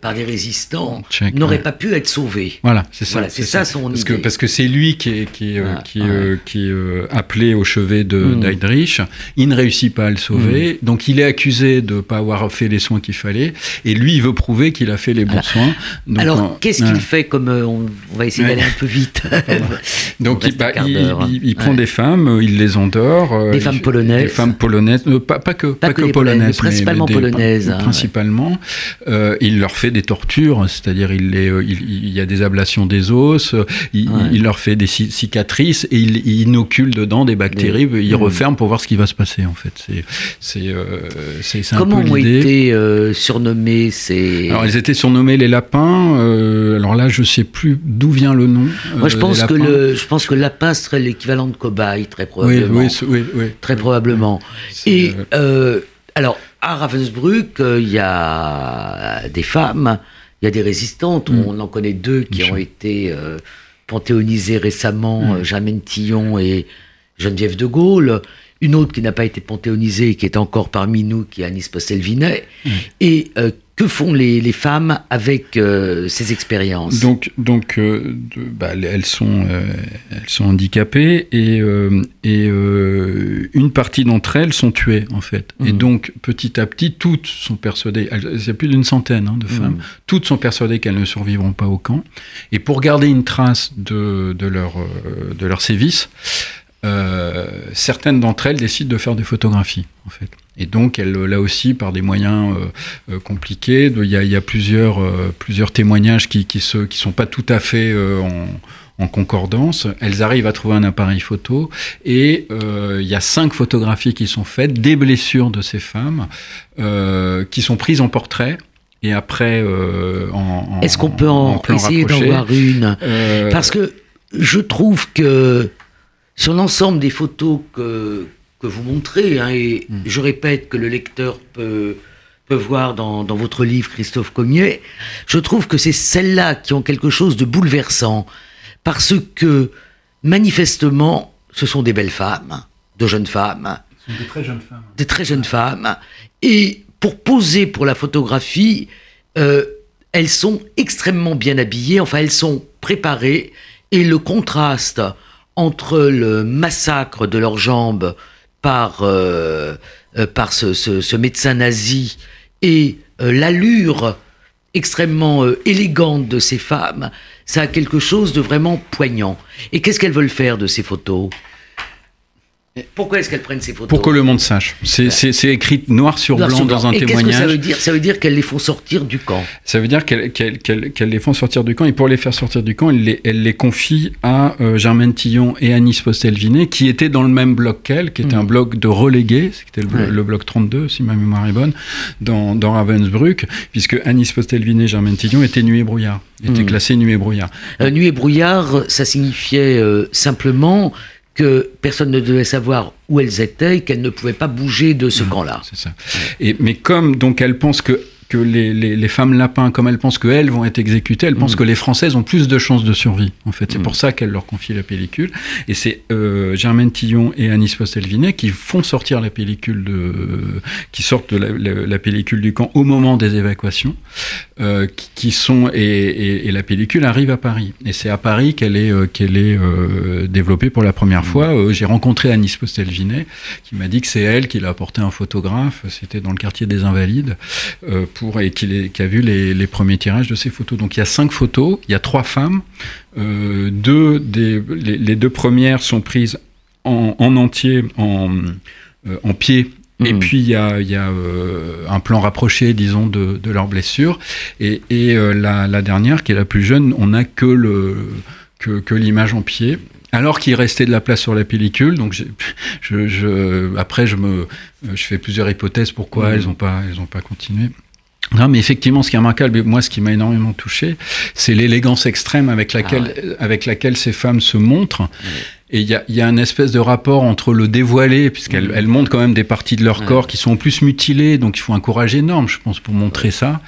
par des résistants n'aurait pas pu être sauvé. Voilà, c'est ça. c'est ça, son parce idée. Que, parce que c'est lui qui est, qui, ah, qui, qui appelé au chevet de mm. Il ne réussit pas à le sauver, mm. donc il est accusé de ne pas avoir fait les soins qu'il fallait, et lui, il veut prouver qu'il a fait les bons soins. Alors, qu'est-ce qu'il fait comme on, va essayer d'aller un peu vite. [LAUGHS] donc, il, bah, il, prend des femmes, il les endort. Euh, des femmes polonaises. Des femmes polonaises, euh, pas, pas, que, pas, que, polonaises, principalement polonaises. Hein, principalement. Euh, il leur fait des tortures, c'est-à-dire il, il, y a des ablations des os, il, leur fait des cicatrices et il, inocule dedans des bactéries, il mmh. referme pour voir ce qui va se passer en fait. C'est euh, c'est un Comment ont été euh, surnommés ces... Alors ils étaient surnommés les lapins, euh, alors là je sais plus d'où vient le nom. Moi je pense, que le, je pense que lapin serait l'équivalent de cobaye très probablement. Oui, oui, oui, Très probablement. Et alors à Ravensbrück, euh, il y a des femmes, il y a des résistantes. Mm. On en connaît deux qui ont été euh, panthéonisées récemment, mm. euh, Germaine Tillon et Geneviève de Gaulle. Une autre qui n'a pas été panthéonisée, qui est encore parmi nous, qui est Anis Postel-Vinet. Mm. Et que font les, femmes avec euh, ces expériences? Donc, donc euh, bah, elles, sont, euh, elles sont handicapées et, et une partie d'entre elles sont tuées, en fait. Et mmh. donc, petit à petit, toutes sont persuadées, il y a plus d'une centaine hein, de femmes, mmh. toutes sont persuadées qu'elles ne survivront pas au camp. Et pour garder une trace de, de, leur, de leur sévice, certaines d'entre elles décident de faire des photographies, en fait. Et donc, elle, là aussi, par des moyens euh, euh, compliqués, il y a, y a plusieurs, euh, plusieurs témoignages qui ne qui qui sont pas tout à fait en, en, concordance. Elles arrivent à trouver un appareil photo et il y a cinq photographies qui sont faites des blessures de ces femmes qui sont prises en portrait. Et après, en, Est-ce qu'on peut en, essayer d'en voir une? Parce que je trouve que sur l'ensemble des photos que, que vous montrez, hein, et hmm. je répète que le lecteur peut, peut voir dans, dans votre livre, Christophe Cognet, je trouve que c'est celles-là qui ont quelque chose de bouleversant, parce que manifestement, ce sont des belles femmes, de jeunes femmes. Des très jeunes femmes. Des très jeunes femmes. Et pour poser pour la photographie, euh, elles sont extrêmement bien habillées, enfin elles sont préparées, et le contraste entre le massacre de leurs jambes par, euh, euh, ce, médecin nazi et euh, l'allure extrêmement élégante de ces femmes, ça a quelque chose de vraiment poignant. Et qu'est-ce qu'elles veulent faire de ces photos? Pourquoi est-ce qu'elles prennent ces photos Pour que le monde sache. C'est écrit noir sur blanc dans un et témoignage. Que ça veut dire? Ça veut dire qu'elles les font sortir du camp. Ça veut dire qu'elles les font sortir du camp et pour les faire sortir du camp, elles les, elle les confient à euh, Germaine Tillon et Anis Postelvinet qui étaient dans le même bloc qu'elle, qui était un mm. bloc de relégués, c'était le, le, bloc 32 si ma mémoire est bonne, dans, dans Ravensbrück, puisque Anis Postelvinet et Germaine Tillon étaient nuit et brouillard, étaient mm. classés nuit et brouillard. Euh, nuit et brouillard, ça signifiait euh, simplement que personne ne devait savoir où elles étaient et qu'elles ne pouvaient pas bouger de ce mmh, camp-là. C'est ça. Et, mais comme donc elles pensent que que les, les, femmes lapins, comme elles pensent qu'elles vont être exécutées, elles pensent mm. que les Françaises ont plus de chances de survie. En fait, c'est mm. pour ça qu'elles leur confient la pellicule. Et c'est euh, Germaine Tillon et Anis Postelvinet qui font sortir la pellicule de, qui sortent de la, pellicule du camp au moment des évacuations, euh, qui, sont et, et, la pellicule arrive à Paris. Et c'est à Paris qu'elle est euh, qu'elle est euh, développée pour la première mm. fois. Euh, j'ai rencontré Anis Postelvinet qui m'a dit que c'est elle qui l'a apporté un photographe. C'était dans le quartier des Invalides pour et qui, qui a vu les, les, premiers tirages de ces photos. Donc il y a cinq photos, il y a trois femmes. deux des les, deux premières sont prises en, en entier en en pied et mm. puis il y a, y a euh, un plan rapproché, disons, de, de leurs blessures. Et, et euh, la, la, dernière, qui est la plus jeune, on n'a que le que, que l'image en pied. Alors qu'il restait de la place sur la pellicule, donc je, je, après je me, je fais plusieurs hypothèses pourquoi mm. elles n'ont pas, elles ont pas continué. Non, mais effectivement, ce qui est remarquable, moi, ce qui m'a énormément touché, c'est l'élégance extrême avec laquelle, ah avec laquelle ces femmes se montrent. Et il y a, y a un espèce de rapport entre le dévoilé, puisqu'elles elles montrent quand même des parties de leur corps qui sont plus mutilées, donc il faut un courage énorme, je pense, pour montrer ça.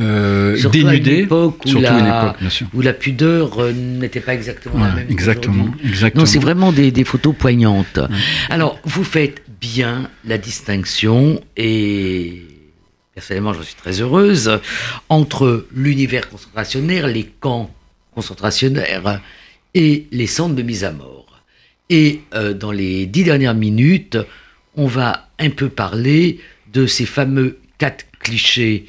Euh, surtout dénudé, une époque où, la, où la pudeur euh, n'était pas exactement la même. Exactement, exactement. Non, c'est vraiment des, des, photos poignantes. Alors, vous faites bien la distinction et personnellement, je suis très heureuse entre l'univers concentrationnaire, les camps concentrationnaires et les centres de mise à mort. Et euh, dans les dix dernières minutes, on va un peu parler de ces fameux quatre clichés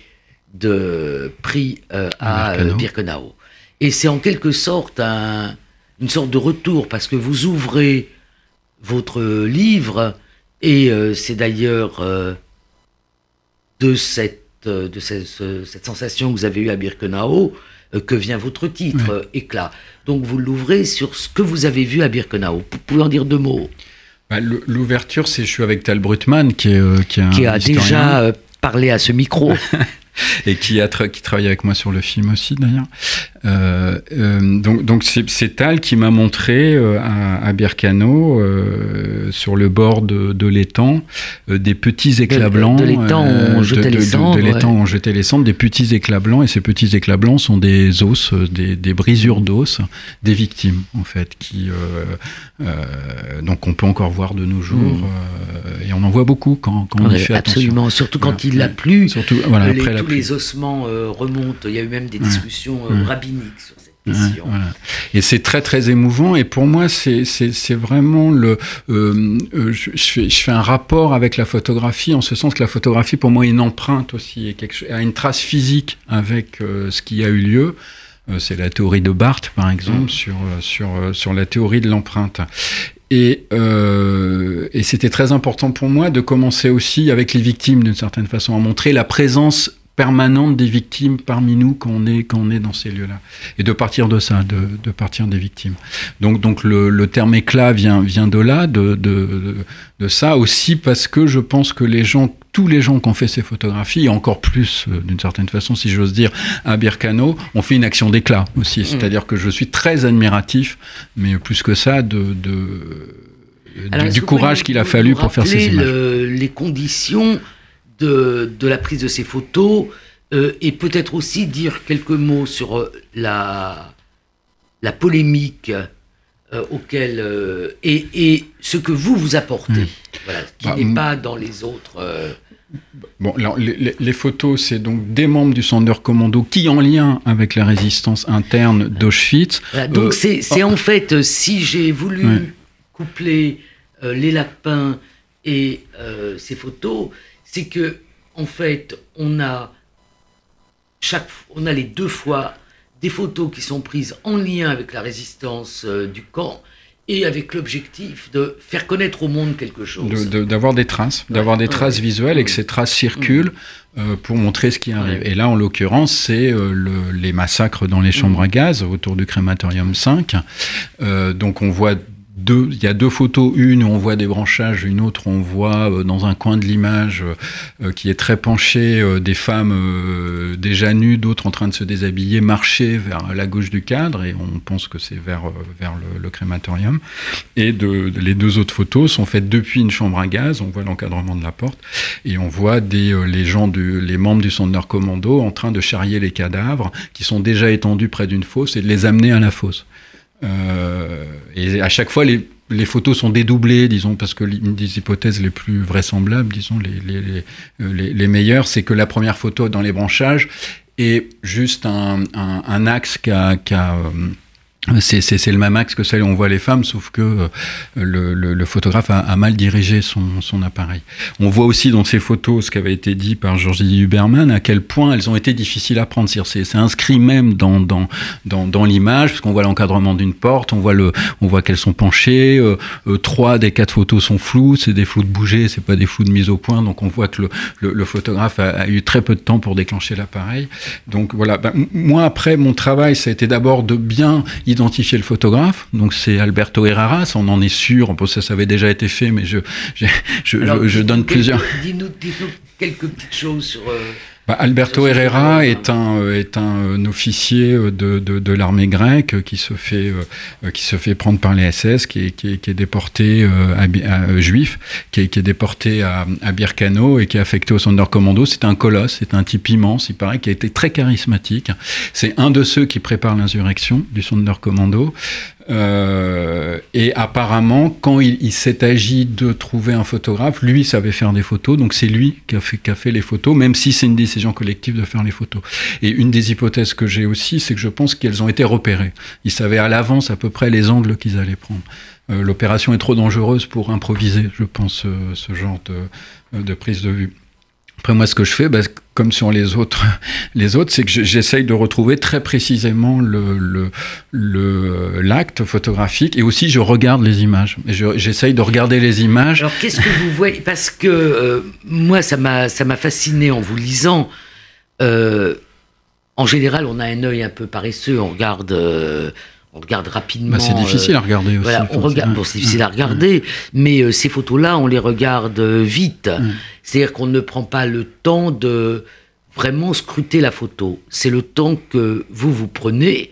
de prix euh, à euh, Birkenau. Et c'est en quelque sorte une sorte de retour, parce que vous ouvrez votre livre, et c'est d'ailleurs de, cette, de cette, sensation que vous avez eue à Birkenau que vient votre titre, Éclat. Donc vous l'ouvrez sur ce que vous avez vu à Birkenau. Vous pouvez en dire deux mots bah, L'ouverture, c'est je suis avec Tal Brutman, qui, est, euh, qui, qui a déjà euh, parlé à ce micro. [LAUGHS] et qui, a qui travaille avec moi sur le film aussi d'ailleurs. Euh, euh, donc donc c'est Tal qui m'a montré euh, à, à Bircano, sur le bord de, de l'étang, des petits éclats blancs. De, l'étang on jetait les cendres. De, l'étang on jetait les cendres, des petits éclats blancs, et ces petits éclats blancs sont des os, des, des brisures d'os des victimes en fait, qui donc on peut encore voir de nos jours, mm. et on en voit beaucoup quand, quand on y fait Absolument, surtout quand il a plu. Surtout voilà, après tous les ossements remontent. Il y a eu même des discussions sur Et c'est très très émouvant. Et pour moi, c'est vraiment le. Euh, euh, je, fais, je, fais, un rapport avec la photographie en ce sens que la photographie, pour moi, est une empreinte aussi, et quelque, a une trace physique avec euh, ce qui a eu lieu. c'est la théorie de Barthes, par exemple, mm. sur, sur, sur la théorie de l'empreinte. Et, euh, et c'était très important pour moi de commencer aussi avec les victimes, d'une certaine façon, à montrer la présence permanente des victimes parmi nous quand on est, quand on est dans ces lieux-là. Et de partir de ça, de, de partir des victimes. Donc, donc le, le, terme éclat vient, vient de là, de, de, de, ça aussi parce que je pense que les gens, tous les gens qui ont fait ces photographies, et encore plus euh, d'une certaine façon, si j'ose dire, à Bircano, ont fait une action d'éclat aussi. Mm. C'est-à-dire que je suis très admiratif, mais plus que ça, de, de du, courage qu'il a fallu pour faire ces images. les conditions de, de la prise de ces photos euh, et peut-être aussi dire quelques mots sur euh, la, la polémique euh, auquel et, et, ce que vous vous apportez, hmm. voilà, qui bah, n'est pas dans les autres. Bon, alors, les, les, photos, c'est donc des membres du Sonder Commando qui, en lien avec la résistance interne d'Auschwitz. donc, c'est oh. en fait, si j'ai voulu coupler les lapins et ces photos, c'est que en fait, on a chaque, on a les deux fois des photos qui sont prises en lien avec la résistance euh, du camp et avec l'objectif de faire connaître au monde quelque chose. D'avoir des traces, d'avoir des traces visuelles et que ces traces circulent euh, pour montrer ce qui arrive. Et là, en l'occurrence, c'est euh, les massacres dans les chambres à gaz autour du crématorium 5. donc on voit il y a deux photos, une où on voit des branchages, une autre on voit euh, dans un coin de l'image euh, qui est très penché des femmes déjà nues, d'autres en train de se déshabiller, marcher vers la gauche du cadre et on pense que c'est vers, le, crématorium. Et les deux autres photos sont faites depuis une chambre à gaz, on voit l'encadrement de la porte et on voit des, les gens, les membres du centre commando en train de charrier les cadavres qui sont déjà étendus près d'une fosse et de les amener à la fosse. Euh, et à chaque fois, les, les, photos sont dédoublées, disons, parce que une des hypothèses les plus vraisemblables, disons, les, les, les, les meilleures, c'est que la première photo dans les branchages est juste un, un, un axe qui a, a euh, c'est le même axe que celle où on voit les femmes, sauf que euh, le, photographe a, mal dirigé son, appareil. On voit aussi dans ces photos ce qui avait été dit par Georgie Huberman, à quel point elles ont été difficiles à prendre. C'est inscrit même dans, dans, dans, l'image, parce qu'on voit l'encadrement d'une porte, on voit, voit qu'elles sont penchées, euh, euh, trois des quatre photos sont floues, c'est des flous de bouger, c'est pas des flous de mise au point, donc on voit que le, photographe a, eu très peu de temps pour déclencher l'appareil. Donc voilà, ben, moi après, mon travail, ça a été d'abord de bien le photographe. Donc c'est Alberto Herrera, on en est sûr. Ça, ça avait déjà été fait, mais je, je, je, je donne plusieurs. Dis-nous dis quelques petites choses sur. Euh, bah, Alberto Herrera est un, est un, officier de, de, de l'armée grecque qui se, fait, euh, qui se fait prendre par les SS, qui est, qui est, qui est déporté euh, à, à, juif, qui est, qui est déporté à, à Birkano et qui est affecté au Sonderkommando. C'est un colosse, c'est un type immense, il paraît, qui a été très charismatique. C'est un de ceux qui prépare l'insurrection du Sonderkommando. Euh, et apparemment, quand il, s'est agi de trouver un photographe, lui savait faire des photos, donc c'est lui qui a, fait, les photos, même si c'est une décision collective de faire les photos. Et une des hypothèses que j'ai aussi, c'est que je pense qu'elles ont été repérées. Ils savaient à l'avance à peu près les angles qu'ils allaient prendre. Euh, L'opération est trop dangereuse pour improviser, je pense, euh, ce genre de prise de vue. Après, moi, ce que je fais, bah, comme sur les autres, [LAUGHS] les autres, c'est que j'essaye de retrouver très précisément le l'acte photographique et aussi je regarde les images. J'essaye de regarder les images. Alors, qu'est-ce que vous voyez? Parce que euh, moi, ça m'a ça m'a fasciné en vous lisant. Euh, en général, on a un œil un peu paresseux, on regarde. Euh, on regarde rapidement. Bah, c'est difficile à regarder aussi. Voilà, on regarde, bon, c'est difficile à regarder, mais euh, ces photos-là, on les regarde euh, vite. Mm. C'est-à-dire qu'on ne prend pas le temps de vraiment scruter la photo. C'est le temps que vous vous prenez,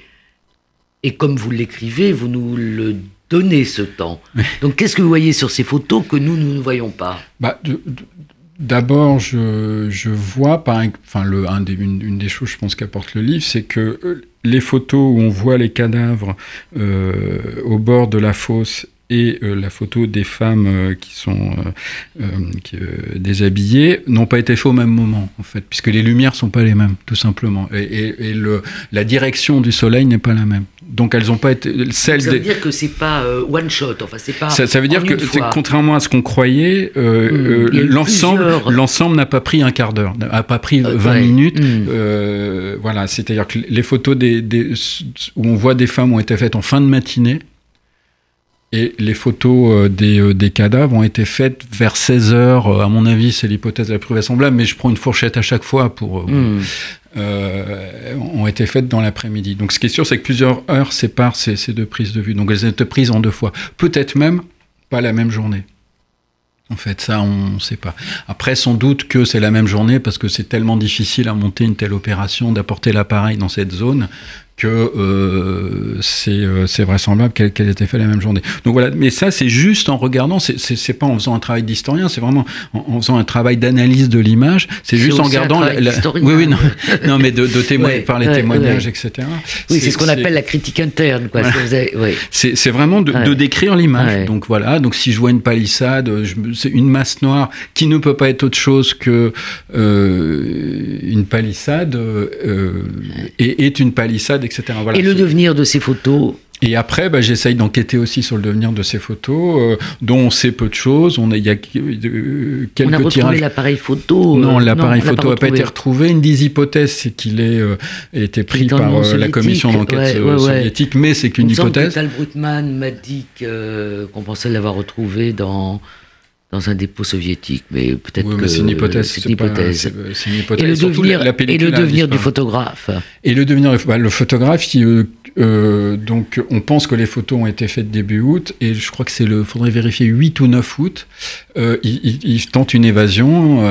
et comme vous l'écrivez, vous nous le donnez ce temps. Donc, qu'est-ce que vous voyez sur ces photos que nous, nous ne voyons pas? Bah, de, de... D'abord, je, je, vois, par, enfin, le, un des, une, une, des choses, je pense, qu'apporte le livre, c'est que euh, les photos où on voit les cadavres euh, au bord de la fosse et euh, la photo des femmes euh, qui sont déshabillées n'ont pas été faites au même moment en fait puisque les lumières sont pas les mêmes tout simplement. Et, la direction du soleil n'est pas la même donc elles ont pas été celles ça veut dire que c'est pas one shot enfin c'est pas ça, ça veut dire que contrairement à ce qu'on croyait mmh, l'ensemble plusieurs... l'ensemble n'a pas pris un quart d'heure n'a pas pris 20 ouais. minutes mmh. voilà c'est à dire que les photos des, des, où on voit des femmes ont été faites en fin de matinée et les photos euh, des, euh, des, cadavres ont été faites vers 16 heures. Euh, à mon avis, c'est l'hypothèse la plus vraisemblable, mais je prends une fourchette à chaque fois pour. Mmh. Euh, ont été faites dans l'après-midi. Donc, ce qui est sûr, c'est que plusieurs heures séparent ces, ces, deux prises de vue. Donc, elles ont été prises en deux fois. Peut-être même pas la même journée. En fait, ça, on ne sait pas. Après, sans doute que c'est la même journée parce que c'est tellement difficile à monter une telle opération, d'apporter l'appareil dans cette zone, que euh, c'est euh, vraisemblable qu'elle qu ait été faite la même journée. Donc voilà, mais ça c'est juste en regardant, c'est pas en faisant un travail d'historien, c'est vraiment en, en, faisant un travail d'analyse de l'image, c'est juste en regardant la, la... oui oui non, [LAUGHS] non mais de, de ouais, par les ouais, témoignages ouais. etc. Oui c'est ce qu'on appelle la critique interne. Voilà. C'est vraiment de, de décrire l'image. Donc voilà, donc si je vois une palissade, c'est une masse noire qui ne peut pas être autre chose que euh, une palissade euh, et est une palissade voilà, et le devenir de ces photos et après, bah, j'essaye d'enquêter aussi sur le devenir de ces photos, euh, dont on sait peu de choses. On a, il y a euh, quelques on a retrouvé l'appareil photo. Non, l'appareil photo n'a pas, pas, été retrouvé. Une des hypothèses, c'est qu'il ait euh, été pris par euh, la commission d'enquête ouais, ouais, soviétique, mais c'est qu'une hypothèse. Tal Brutman m'a dit qu'on pensait l'avoir retrouvé dans dans un dépôt soviétique, mais peut-être que c'est une hypothèse. C'est une hypothèse. une hypothèse. Et le devenir, et le devenir du photographe. Et le devenir, bah, le photographe, qui, euh, euh, donc, on pense que les photos ont été faites début août, et je crois que c'est le, faudrait vérifier 8 ou 9 août. Euh, il, tente une évasion,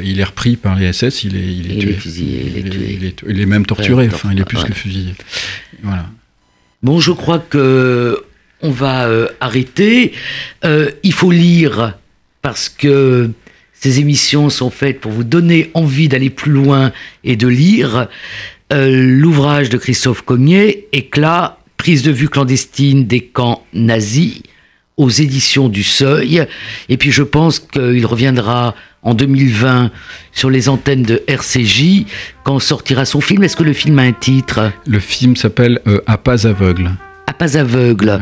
il est repris par les SS, il est, il est, il Est fusillé, il, est tué. il, est, même torturé, enfin, il est plus que fusillé. Voilà. Bon, je crois que on va arrêter. il faut lire parce que ces émissions sont faites pour vous donner envie d'aller plus loin et de lire. Euh, l'ouvrage de Christophe Cognier, Éclat, prise de vue clandestine des camps nazis, aux éditions du Seuil. Et puis je pense qu'il reviendra en 2020 sur les antennes de RCJ quand sortira son film. Est-ce que le film a un titre? Le film s'appelle euh, À pas aveugle. À pas aveugle.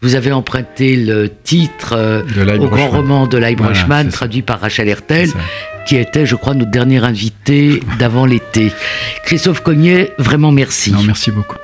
Vous avez emprunté le titre euh, au grand roman de Leib traduit par Rachel Hertel, qui était, je crois, notre dernier invité d'avant l'été. Christophe Cognet, vraiment merci. Non, merci beaucoup.